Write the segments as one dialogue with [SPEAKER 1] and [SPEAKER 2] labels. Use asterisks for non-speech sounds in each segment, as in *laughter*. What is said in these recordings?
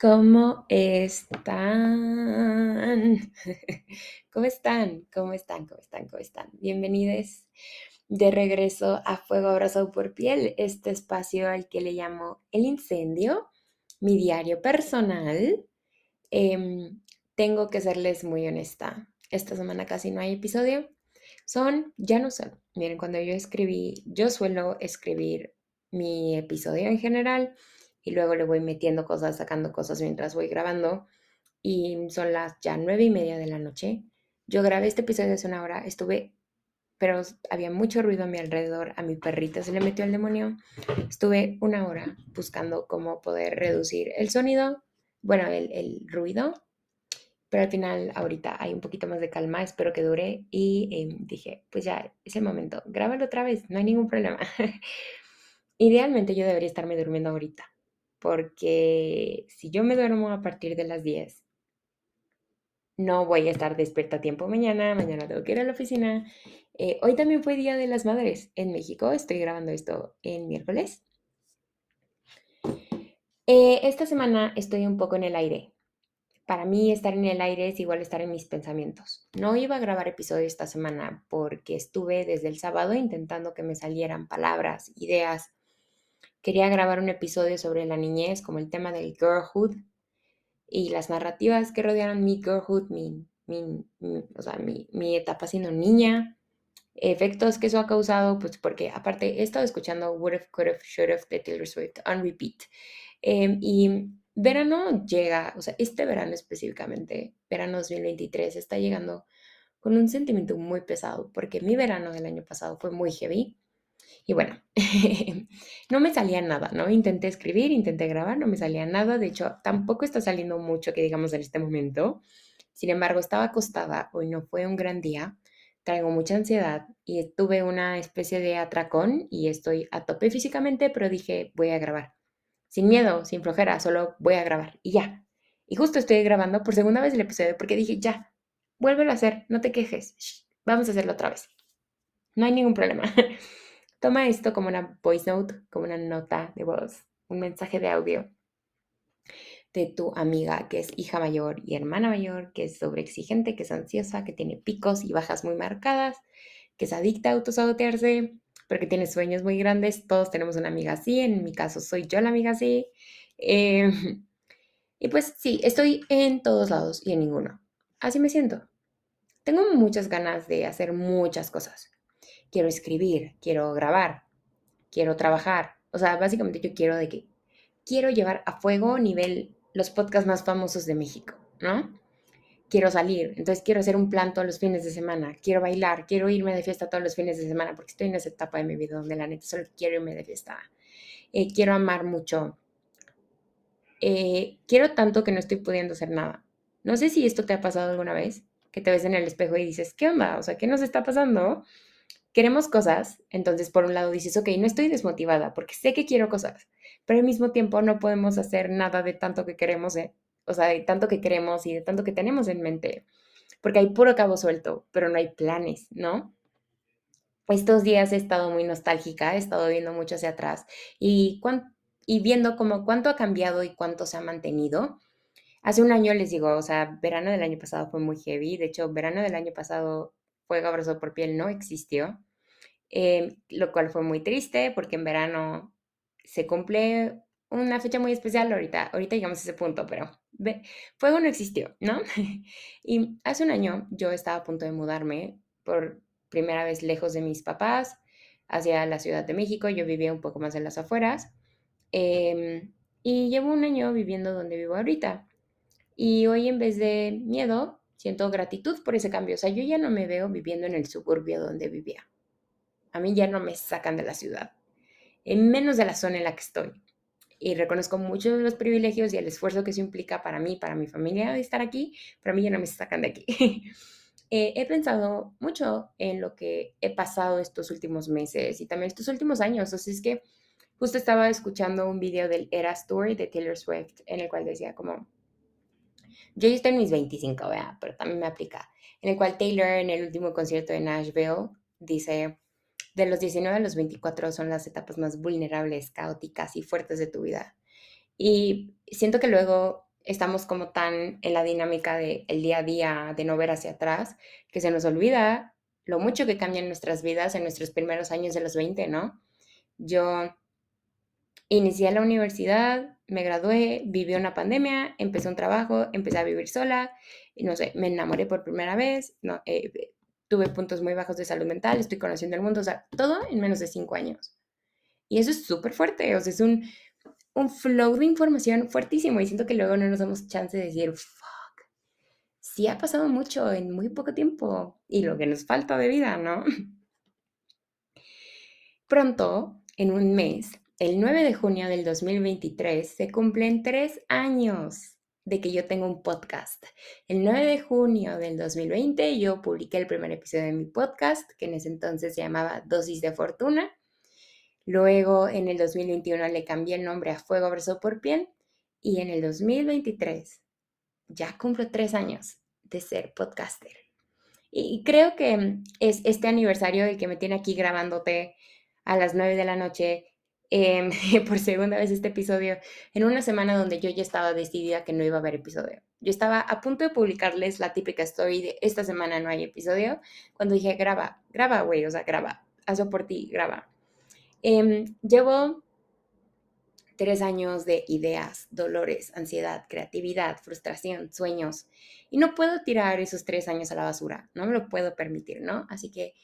[SPEAKER 1] ¿Cómo están? *laughs* ¿Cómo están? ¿Cómo están? ¿Cómo están? ¿Cómo están? Bienvenidos de regreso a Fuego Abrazado por Piel, este espacio al que le llamo El Incendio, mi diario personal. Em, tengo que serles muy honesta. Esta semana casi no hay episodio. Son, ya no sé. Miren, cuando yo escribí, yo suelo escribir mi episodio en general y luego le voy metiendo cosas, sacando cosas mientras voy grabando. Y son las ya nueve y media de la noche. Yo grabé este episodio hace una hora, estuve, pero había mucho ruido a mi alrededor, a mi perrita se le metió el demonio. Estuve una hora buscando cómo poder reducir el sonido, bueno, el, ruido, pero al final ahorita hay un poquito más de calma, espero que dure y em, dije, pues ya es el momento, grábalo otra vez, no hay ningún problema. *laughs* Idealmente yo debería estarme durmiendo ahorita, porque si yo me duermo a partir de las 10, no voy a estar despierta a tiempo mañana, mañana tengo que ir a la oficina. Eh, hoy también fue Día de las Madres en México, estoy grabando esto en miércoles. Eh, esta semana estoy un poco en el aire. Para mí estar en el aire es igual estar en mis pensamientos. No iba a grabar episodio esta semana porque estuve desde el sábado intentando que me salieran palabras, ideas, Quería grabar un episodio sobre la niñez, como el tema del girlhood y las narrativas que rodearon mi girlhood, mi, o sea, mi, etapa siendo niña, efectos que eso ha causado, pues porque aparte he estado escuchando Would Have, Could Have, Should Have de Taylor Swift on repeat. Em, y verano llega, o sea, este verano específicamente, verano 2023, está llegando con un sentimiento muy pesado, porque mi verano del año pasado fue muy heavy. Y bueno, *laughs* no me salía nada, ¿no? Intenté escribir, intenté grabar, no me salía nada. De hecho, tampoco está saliendo mucho que digamos en este momento. Sin embargo, estaba acostada, hoy no fue un gran día, traigo mucha ansiedad y tuve una especie de atracón y estoy a tope físicamente, pero dije, voy a grabar. Sin miedo, sin flojera, solo voy a grabar y ya. Y justo estoy grabando por segunda vez el episodio porque dije, ya, vuélvelo a hacer, no te quejes, vamos a hacerlo otra vez. No hay ningún problema. *laughs* Toma esto como una voice note, como una nota de voz, un mensaje de audio de tu amiga que es hija mayor y hermana mayor, que es sobreexigente, que es ansiosa, que tiene picos y bajas muy marcadas, que es adicta a autosabotearse, pero tiene sueños muy grandes. Todos tenemos una amiga así, en mi caso soy yo la amiga así. Em, y pues sí, estoy en todos lados y en ninguno. Así me siento. Tengo muchas ganas de hacer muchas cosas quiero escribir, quiero grabar, quiero trabajar. O sea, básicamente yo quiero de que quiero llevar a fuego nivel los podcasts más famosos de México, ¿no? Quiero salir, entonces quiero hacer un plan todos los fines de semana, quiero bailar, quiero irme de fiesta todos los fines de semana, porque estoy en esa etapa de mi vida donde la neta solo quiero irme de fiesta. Eh, quiero amar mucho. Eh, quiero tanto que no estoy pudiendo hacer nada. No sé si esto te ha pasado alguna vez, que te ves en el espejo y dices, ¿qué onda? O sea, ¿qué nos está pasando? Queremos cosas, entonces por un lado dices, ok, no estoy desmotivada porque sé que quiero cosas, pero al mismo tiempo no podemos hacer nada de tanto que queremos, eh, o sea, de tanto que queremos y de tanto que tenemos en mente, porque hay puro cabo suelto, pero no hay planes, ¿no? Estos días he estado muy nostálgica, he estado viendo mucho hacia atrás y, y viendo como cuánto ha cambiado y cuánto se ha mantenido. Hace un año les digo, o sea, verano del año pasado fue muy heavy, de hecho, verano del año pasado Fuego Abrazo por Piel no existió. Em, lo cual fue muy triste porque en verano se cumple una fecha muy especial ahorita, ahorita llegamos a ese punto, pero fuego no existió, ¿no? *laughs* y hace un año yo estaba a punto de mudarme por primera vez lejos de mis papás hacia la Ciudad de México, yo vivía un poco más en las afueras em, y llevo un año viviendo donde vivo ahorita. Y hoy en vez de miedo, siento gratitud por ese cambio. O sea, yo ya no me veo viviendo en el suburbio donde vivía a mí ya no me sacan de la ciudad. en menos de la zona en la que estoy. Y reconozco mucho los privilegios y el esfuerzo que eso implica para mí, para mi familia de estar aquí. Para mí ya no me sacan de aquí. *laughs* Eh, he pensado mucho en lo que he pasado estos últimos meses y también estos últimos años. Sea, es que justo estaba escuchando un video del Era Story de Taylor Swift en el cual decía como, yo ya estoy en mis 25, ¿verdad? pero también me aplica, en el cual Taylor en el último concierto de Nashville dice, de los 19 a los 24 son las etapas más vulnerables, caóticas y fuertes de tu vida. Y siento que luego estamos como tan en la dinámica del el día a día, de no ver hacia atrás, que se nos olvida lo mucho que cambian nuestras vidas en nuestros primeros años de los 20, ¿no? Yo inicié la universidad, me gradué, viví una pandemia, empecé un trabajo, empecé a vivir sola, no sé, me enamoré por primera vez, no, eh, tuve puntos muy bajos de salud mental, estoy conociendo el mundo, o sea, todo en menos de cinco años. Y eso es súper fuerte, o sea, es un, un flow de información fuertísimo y siento que luego no nos damos chance de decir, fuck, sí ha pasado mucho en muy poco tiempo y lo que nos falta de vida, ¿no? Pronto, en un mes, el 9 de junio del 2023, se cumplen tres años de que yo tengo un podcast. El 9 de junio del 2020 yo publiqué el primer episodio de mi podcast, que en ese entonces se llamaba Dosis de Fortuna. Luego en el 2021 le cambié el nombre a Fuego Abrazo por Piel y en el 2023 ya cumplo tres años de ser podcaster. Y creo que es este aniversario el que me tiene aquí grabándote a las 9 de la noche Em, *laughs* por segunda vez este episodio en una semana donde yo ya estaba decidida que no iba a haber episodio. Yo estaba a punto de publicarles la típica story de esta semana no hay episodio, cuando dije, graba, graba, güey, o sea, graba, hazlo por ti, graba. Em, llevo tres años de ideas, dolores, ansiedad, creatividad, frustración, sueños, y no puedo tirar esos tres años a la basura, no me lo puedo permitir, ¿no? Así que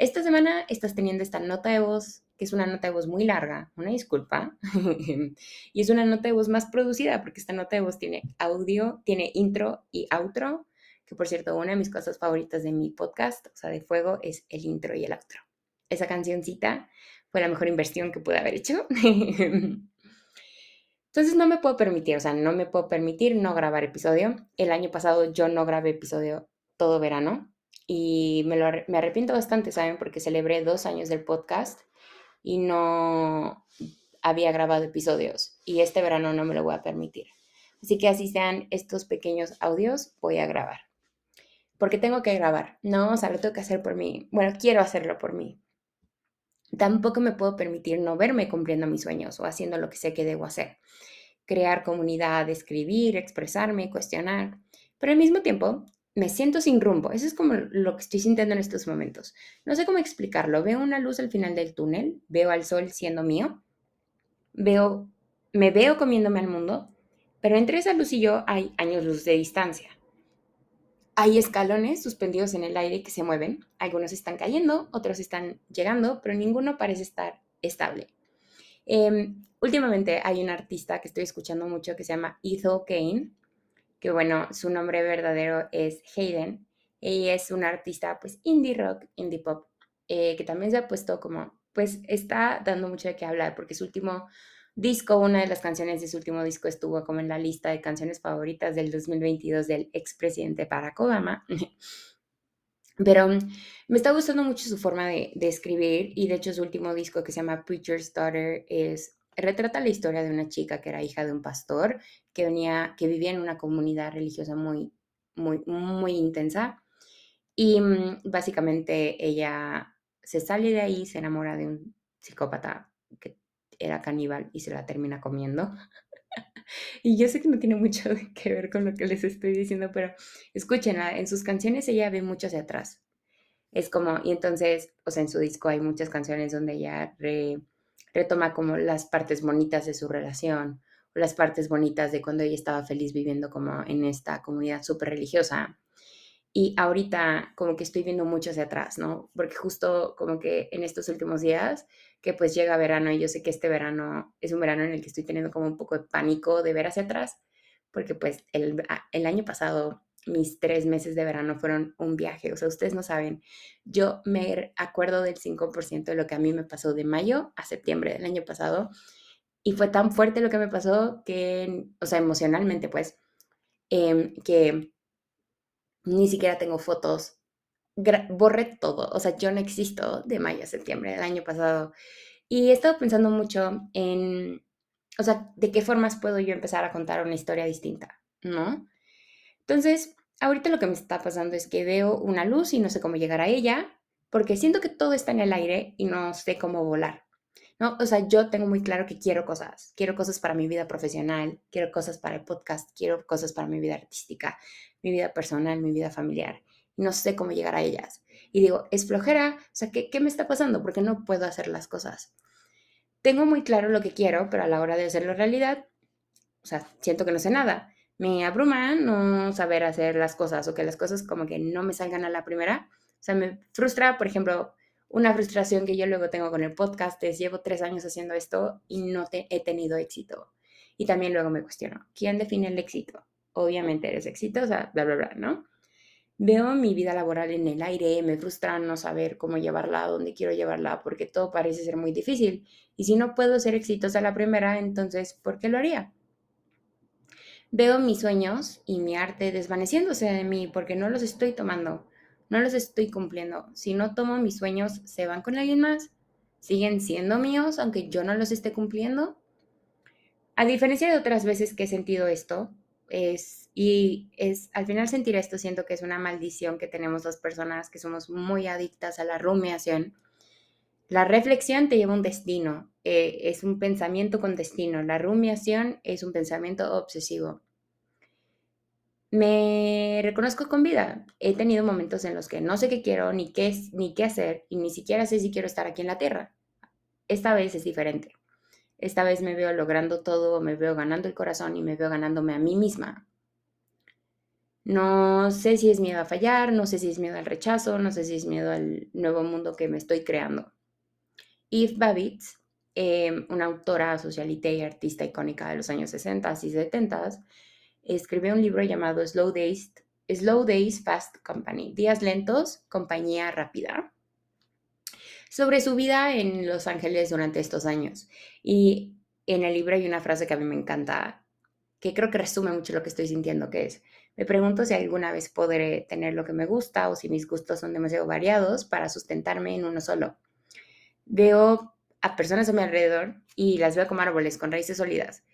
[SPEAKER 1] esta semana estás teniendo esta nota de voz, que es una nota de voz muy larga, una disculpa, *laughs* y es una nota de voz más producida, porque esta nota de voz tiene audio, tiene intro y outro, que por cierto, una de mis cosas favoritas de mi podcast, o sea, de fuego, es el intro y el outro. Esa cancioncita fue la mejor inversión que pude haber hecho. *laughs* Entonces no me puedo permitir, o sea, no me puedo permitir no grabar episodio. El año pasado yo no grabé episodio todo verano y me, lo, me arrepiento bastante, ¿saben? Porque celebré dos años del podcast y no había grabado episodios y este verano no me lo voy a permitir. Así que así sean estos pequeños audios, voy a grabar. Porque tengo que grabar, ¿no? O sea, lo tengo que hacer por mí. Bueno, quiero hacerlo por mí. Tampoco me puedo permitir no verme cumpliendo mis sueños o haciendo lo que sé que debo hacer. Crear comunidad, escribir, expresarme, cuestionar. Pero al mismo tiempo, me siento sin rumbo. Eso es como lo que estoy sintiendo en estos momentos. No sé cómo explicarlo. Veo una luz al final del túnel, veo al sol siendo mío, veo, me veo comiéndome al mundo, pero entre esa luz y yo hay años luz de distancia. Hay escalones suspendidos en el aire que se mueven. Algunos están cayendo, otros están llegando, pero ninguno parece estar estable. Em, últimamente hay un artista que estoy escuchando mucho que se llama Ethel Kane que bueno, su nombre verdadero es Hayden. y es una artista pues indie rock, indie pop, eh, que también se ha puesto como, pues está dando mucho de qué hablar, porque su último disco, una de las canciones de su último disco estuvo como en la lista de canciones favoritas del 2022 del expresidente Barack Obama. *laughs* Pero me está gustando mucho su forma de, de, escribir y de hecho su último disco que se llama Preacher's Daughter es retrata la historia de una chica que era hija de un pastor, que, venía, que vivía en una comunidad religiosa muy, muy, muy intensa. Y mm, básicamente ella se sale de ahí, se enamora de un psicópata que era caníbal y se la termina comiendo. *laughs* y yo sé que no tiene mucho que ver con lo que les estoy diciendo, pero escúchenla, en sus canciones ella ve mucho hacia atrás. Es como, y entonces, o sea, en su disco hay muchas canciones donde ella re, retoma como las partes bonitas de su relación, las partes bonitas de cuando ella estaba feliz viviendo como en esta comunidad súper religiosa. Y ahorita como que estoy viendo mucho hacia atrás, ¿no? Porque justo como que en estos últimos días, que pues llega verano y yo sé que este verano es un verano en el que estoy teniendo como un poco de pánico de ver hacia atrás, porque pues el, el año pasado mis tres meses de verano fueron un viaje. O sea, ustedes no saben, yo me acuerdo del 5% de lo que a mí me pasó de mayo a septiembre del año pasado. Y fue tan fuerte lo que me pasó que, o sea, emocionalmente, pues, em, que ni siquiera tengo fotos. borré todo. O sea, yo no existo de mayo a septiembre del año pasado. Y he estado pensando mucho en, o sea, de qué formas puedo yo empezar a contar una historia distinta, ¿no? Entonces, ahorita lo que me está pasando es que veo una luz y no sé cómo llegar a ella, porque siento que todo está en el aire y no sé cómo volar. ¿no? O sea, yo tengo muy claro que quiero cosas. Quiero cosas para mi vida profesional, quiero cosas para el podcast, quiero cosas para mi vida artística, mi vida personal, mi vida familiar. No sé cómo llegar a ellas. Y digo, es flojera. O sea, ¿qué, ¿qué me está pasando? Porque no puedo hacer las cosas. Tengo muy claro lo que quiero, pero a la hora de hacerlo realidad, o sea, siento que no sé nada me abruma no saber hacer las cosas o que las cosas como que no me salgan a la primera. O sea, me frustra, por ejemplo, una frustración que yo luego tengo con el podcast es llevo tres años haciendo esto y no te, he tenido éxito. Y también luego me cuestiono, ¿quién define el éxito? Obviamente eres exitosa, bla, bla, bla, ¿no? Veo mi vida laboral en el aire, me frustra no saber cómo llevarla, dónde quiero llevarla, porque todo parece ser muy difícil. Y si no puedo ser exitosa a la primera, entonces, ¿por qué lo haría? Veo mis sueños y mi arte desvaneciéndose de mí porque no los estoy tomando, no los estoy cumpliendo. Si no tomo mis sueños, ¿se van con alguien más? ¿Siguen siendo míos aunque yo no los esté cumpliendo? A diferencia de otras veces que he sentido esto, es, y es, al final sentir esto siento que es una maldición que tenemos las personas que somos muy adictas a la rumiación. La reflexión te lleva a un destino, eh, es un pensamiento con destino. La rumiación es un pensamiento obsesivo. Me reconozco con vida. He tenido momentos en los que no sé qué quiero, ni qué, ni qué hacer, y ni siquiera sé si quiero estar aquí en la Tierra. Esta vez es diferente. Esta vez me veo logrando todo, me veo ganando el corazón y me veo ganándome a mí misma. No sé si es miedo a fallar, no sé si es miedo al rechazo, no sé si es miedo al nuevo mundo que me estoy creando. Eve Babbitt Em, una autora socialite y artista icónica de los años 60 y 70, escribió un libro llamado Slow Days, Slow Days Fast Company, Días Lentos, Compañía Rápida, sobre su vida en Los Ángeles durante estos años. Y en el libro hay una frase que a mí me encanta, que creo que resume mucho lo que estoy sintiendo, que es, me pregunto si alguna vez podré tener lo que me gusta o si mis gustos son demasiado variados para sustentarme en uno solo. Veo a personas a mi alrededor y las veo como árboles con raíces sólidas,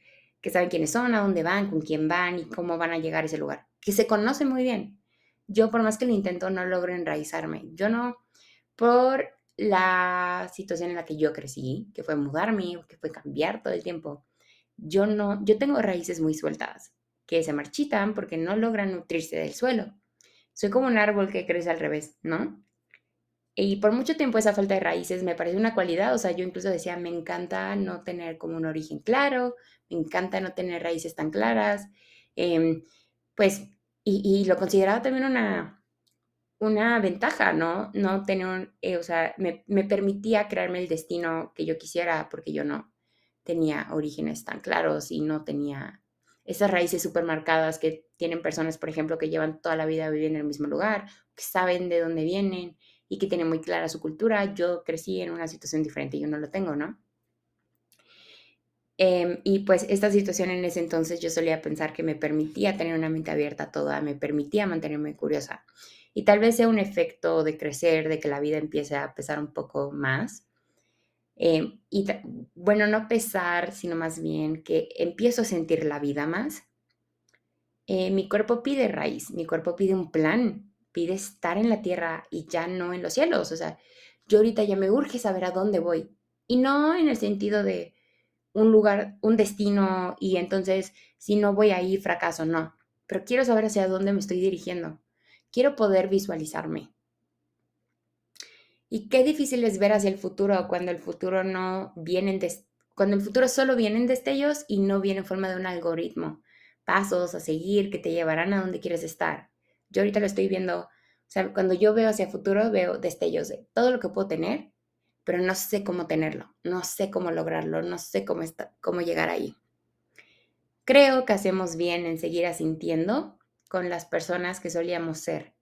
[SPEAKER 1] que saben quiénes son, a dónde van, con quién van y cómo van a llegar a ese lugar, que se conocen muy bien. Yo por más que lo intento no logro enraizarme. Yo no, por la situación en la que yo crecí, que fue mudarme, que fue cambiar todo el tiempo, yo no, yo tengo raíces muy sueltas, que se marchitan porque no logran nutrirse del suelo. Soy como un árbol que crece al revés, ¿no? Y por mucho tiempo esa falta de raíces me pareció una cualidad, o sea, yo incluso decía, me encanta no tener como un origen claro, me encanta no tener raíces tan claras, em, pues, y, lo consideraba también una, una ventaja, ¿no? No tener, un, eh, o sea, me, me, permitía crearme el destino que yo quisiera porque yo no tenía orígenes tan claros y no tenía esas raíces súper marcadas que tienen personas, por ejemplo, que llevan toda la vida viviendo en el mismo lugar, que saben de dónde vienen y que tiene muy clara su cultura. Yo crecí en una situación diferente, yo no lo tengo, ¿no? Em, y pues esta situación en ese entonces yo solía pensar que me permitía tener una mente abierta toda, me permitía mantenerme curiosa. Y tal vez sea un efecto de crecer, de que la vida empiece a pesar un poco más. Em, y bueno, no pesar, sino más bien que empiezo a sentir la vida más. Eh, mi cuerpo pide raíz, mi cuerpo pide un plan, pide estar en la tierra y ya no en los cielos. O sea, yo ahorita ya me urge saber a dónde voy. Y no en el sentido de un lugar, un destino y entonces si no voy ahí fracaso, no. Pero quiero saber hacia dónde me estoy dirigiendo. Quiero poder visualizarme. Y qué difícil es ver hacia el futuro cuando el futuro no viene en cuando el futuro solo viene en destellos y no viene en forma de un algoritmo, pasos a seguir que te llevarán a donde quieres estar. Yo ahorita lo estoy viendo, o sea, cuando yo veo hacia futuro, veo destellos de todo lo que puedo tener, pero no sé cómo tenerlo, no sé cómo lograrlo, no sé cómo, está, cómo llegar ahí. Creo que hacemos bien en seguir asintiendo con las personas que solíamos ser,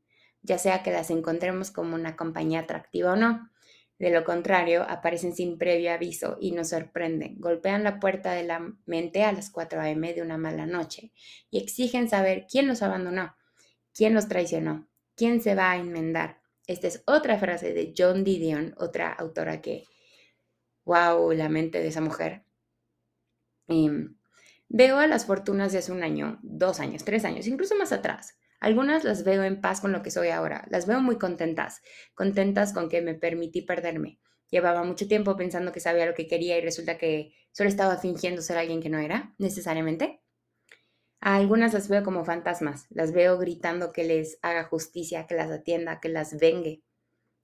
[SPEAKER 1] ya sea que las encontremos como una compañía atractiva o no. De lo contrario, aparecen sin previo aviso y nos sorprenden. Golpean la puerta de la mente a las 4 a.m. de una mala noche y exigen saber quién los abandonó, quién los traicionó, quién se va a enmendar. Esta es otra frase de John Didion, otra autora que, wow, la mente de esa mujer. Em, veo a las fortunas de hace un año, dos años, tres años, incluso más atrás algunas las veo en paz con lo que soy ahora, las veo muy contentas, contentas con que me permití perderme. Llevaba mucho tiempo pensando que sabía lo que quería y resulta que solo estaba fingiendo ser alguien que no era, necesariamente. A algunas las veo como fantasmas, las veo gritando que les haga justicia, que las atienda, que las vengue.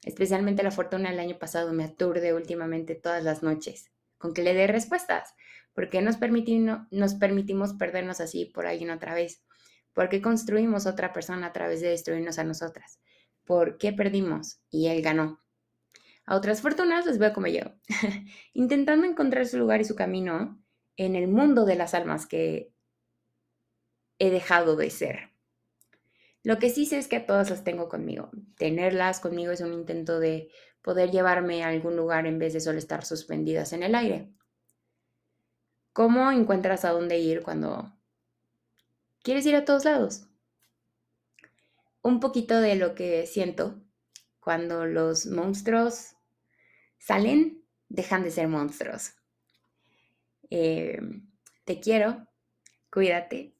[SPEAKER 1] Especialmente la fortuna del año pasado me aturde últimamente todas las noches, con que le dé respuestas. ¿Por qué nos, permitimos perdernos así por alguien otra vez? ¿Por qué construimos otra persona a través de destruirnos a nosotras? ¿Por qué perdimos y él ganó? A otras fortunas les veo como yo, *laughs* intentando encontrar su lugar y su camino en el mundo de las almas que he dejado de ser. Lo que sí sé es que todas las tengo conmigo. Tenerlas conmigo es un intento de poder llevarme a algún lugar en vez de solo estar suspendidas en el aire. ¿Cómo encuentras a dónde ir cuando ¿Quieres ir a todos lados? Un poquito de lo que siento cuando los monstruos salen, dejan de ser monstruos. Em, te quiero, cuídate